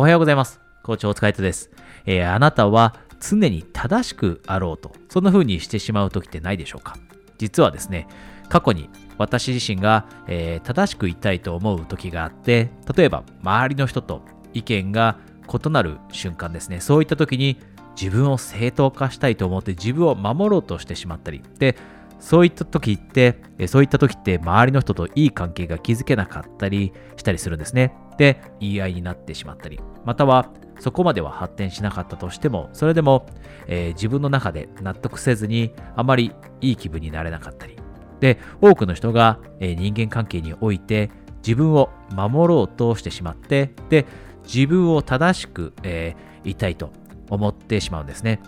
おはようございます。コーチお疲れ様です。えー、あなたは常に正しくあろうと、そんな風にしてしまう時ってないでしょうか実はですね、過去に私自身が、えー、正しく言いたいと思う時があって、例えば周りの人と意見が異なる瞬間ですね、そういった時に自分を正当化したいと思って自分を守ろうとしてしまったり、で、そういった時って、そういった時って周りの人といい関係が築けなかったりしたりするんですね。で、言い合いになってしまったり、またはそこまでは発展しなかったとしても、それでも、えー、自分の中で納得せずにあまりいい気分になれなかったり。で、多くの人が、えー、人間関係において自分を守ろうとしてしまって、で、自分を正しく、えー、いたいと思ってしまうんですね。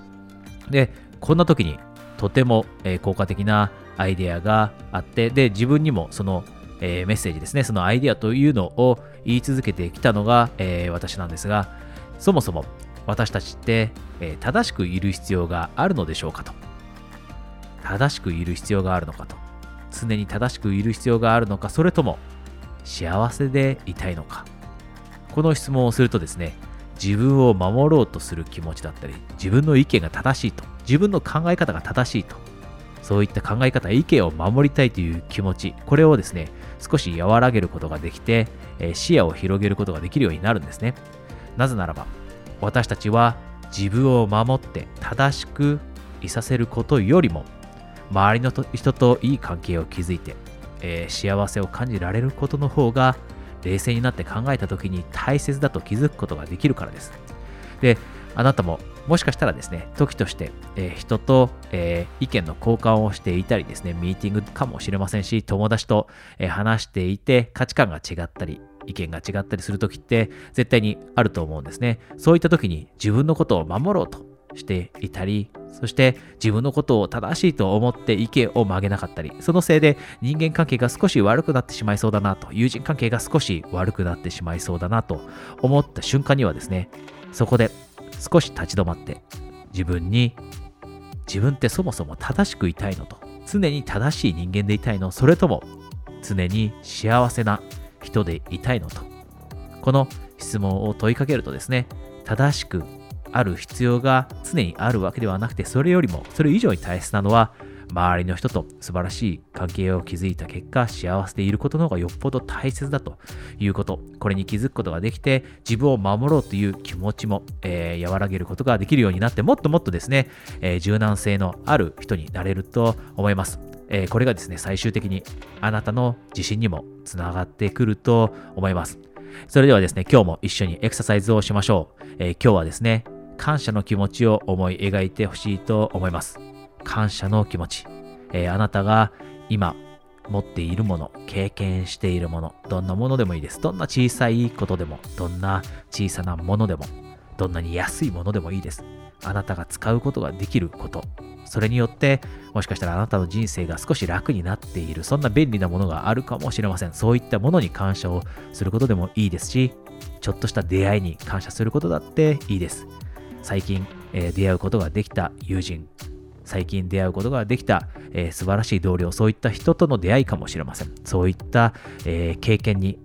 で、こんな時にとても、え、効果的なアイデアがあって、で、自分にもその、え、メッセージですね、そのアイデアというのを言い続けてきたのが、え、私なんですが、そもそも私たちって、え正しくいる必要があるのでしょうかと。正しくいる必要があるのかと。常に正しくいる必要があるのか、それとも幸せでいたいのか。この質問をするとですね、自分を守ろうとする気持ちだったり、自分の意見が正しいと、自分の考え方が正しいと、そういった考え方、意見を守りたいという気持ち、これをですね、少し和らげることができて、え視野を広げることができるようになるんですね。なぜならば、私たちは自分を守って正しくいさせることよりも、周りの人といい関係を築いて、えー、幸せを感じられることの方が冷静になって考えた時に大切だと気づくことができるからです。で、あなたももしかしたらですね、時として、えー、人と、えー、意見の交換をしていたりですね、ミーティングかもしれませんし、友達と、えー、話していて価値観が違ったり、意見が違ったりする時って絶対にあると思うんですね。そういった時に自分のことを守ろうとしていたり、そして自分のことを正しいと思って意見を曲げなかったり、そのせいで人間関係が少し悪くなってしまいそうだなと、友人関係が少し悪くなってしまいそうだなと思った瞬間にはですね、そこで少し立ち止まって自分に自分ってそもそも正しくいたいのと、常に正しい人間でいたいの、それとも常に幸せな人でいたいのと、この質問を問いかけるとですね、正しくある必要が常にあるわけではなくて、それよりも、それ以上に大切なのは、周りの人と素晴らしい関係を築いた結果、幸せでいることの方がよっぽど大切だということ、これに気づくことができて、自分を守ろうという気持ちも、えー、和らげることができるようになって、もっともっとですね、えー、柔軟性のある人になれると思います。えー、これがですね、最終的にあなたの自信にもつながってくると思います。それではですね、今日も一緒にエクササイズをしましょう。え今日はですね、感謝の気持ちを思い描いてほしいと思います。感謝の気持ち。えー、あなたが今持っているもの、経験しているもの、どんなものでもいいです。どんな小さいことでも、どんな小さなものでも、どんなに安いものでもいいです。あなたが使うことができること。それによって、もしかしたらあなたの人生が少し楽になっている、そんな便利なものがあるかもしれません。そういったものに感謝をすることでもいいですし、ちょっとした出会いに感謝することだっていいです。最近、えー、出会うことができた友人、最近出会うことができた、えー、素晴らしい同僚、そういった人との出会いかもしれません。そういった、えー、経験に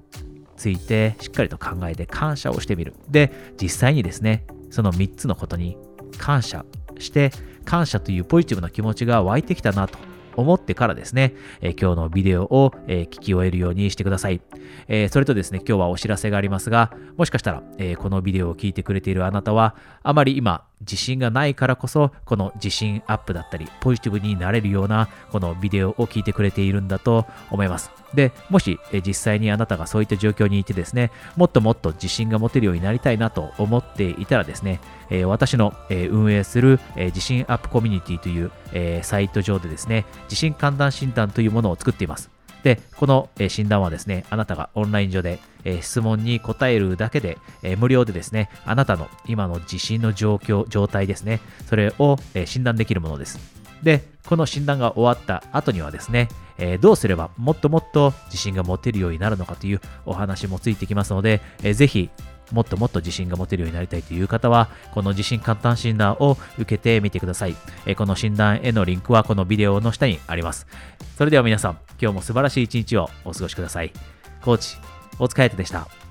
ついてしっかりと考えて感謝をしてみる。で、実際にですね、その3つのことに感謝して、感謝というポジティブな気持ちが湧いてきたなと思ってからですね、えー、今日のビデオを、えー、聞き終えるようにしてください、えー、それとですね、今日はお知らせがありますが、もしかしたら、えこのビデオを聞いてくれているあなたは、あまり今、自信がないからこそ、この自信アップだったり、ポジティブになれるような、このビデオを聞いてくれているんだと思います。で、もし、実際にあなたがそういった状況にいてですね、もっともっと自信が持てるようになりたいなと思っていたらですね、え私の、え運営する、え自信アップコミュニティという、えサイト上でですね、自信判断診断というものを作っています。で、この診断はですね、あなたがオンライン上で質問に答えるだけで無料でですね、あなたの今の地震の状況、状態ですね、それを診断できるものです。で、この診断が終わった後にはですね、どうすればもっともっと自信が持てるようになるのかというお話もついてきますので、ぜひもっともっと自信が持てるようになりたいという方は、この自信簡単診断を受けてみてください。えこの診断へのリンクはこのビデオの下にあります。それでは皆さん、今日も素晴らしい一日をお過ごしください。コーチ、お疲れ様でした。